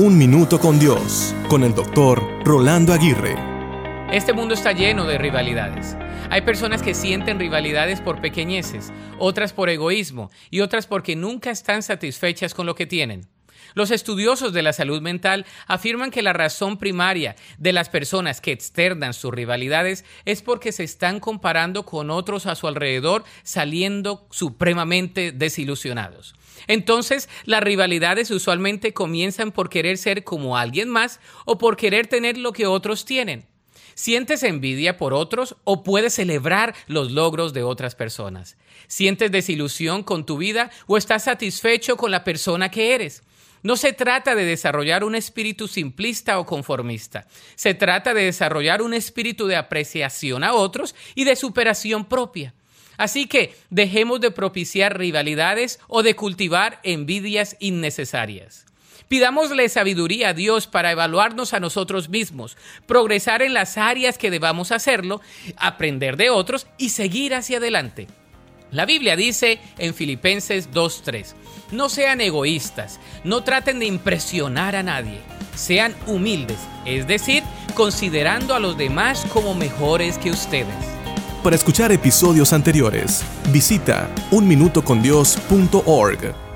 Un Minuto con Dios, con el doctor Rolando Aguirre. Este mundo está lleno de rivalidades. Hay personas que sienten rivalidades por pequeñeces, otras por egoísmo y otras porque nunca están satisfechas con lo que tienen. Los estudiosos de la salud mental afirman que la razón primaria de las personas que externan sus rivalidades es porque se están comparando con otros a su alrededor, saliendo supremamente desilusionados. Entonces, las rivalidades usualmente comienzan por querer ser como alguien más o por querer tener lo que otros tienen. ¿Sientes envidia por otros o puedes celebrar los logros de otras personas? ¿Sientes desilusión con tu vida o estás satisfecho con la persona que eres? No se trata de desarrollar un espíritu simplista o conformista. Se trata de desarrollar un espíritu de apreciación a otros y de superación propia. Así que dejemos de propiciar rivalidades o de cultivar envidias innecesarias. Pidámosle sabiduría a Dios para evaluarnos a nosotros mismos, progresar en las áreas que debamos hacerlo, aprender de otros y seguir hacia adelante. La Biblia dice en Filipenses 2.3, no sean egoístas, no traten de impresionar a nadie, sean humildes, es decir, considerando a los demás como mejores que ustedes. Para escuchar episodios anteriores, visita unminutocondios.org.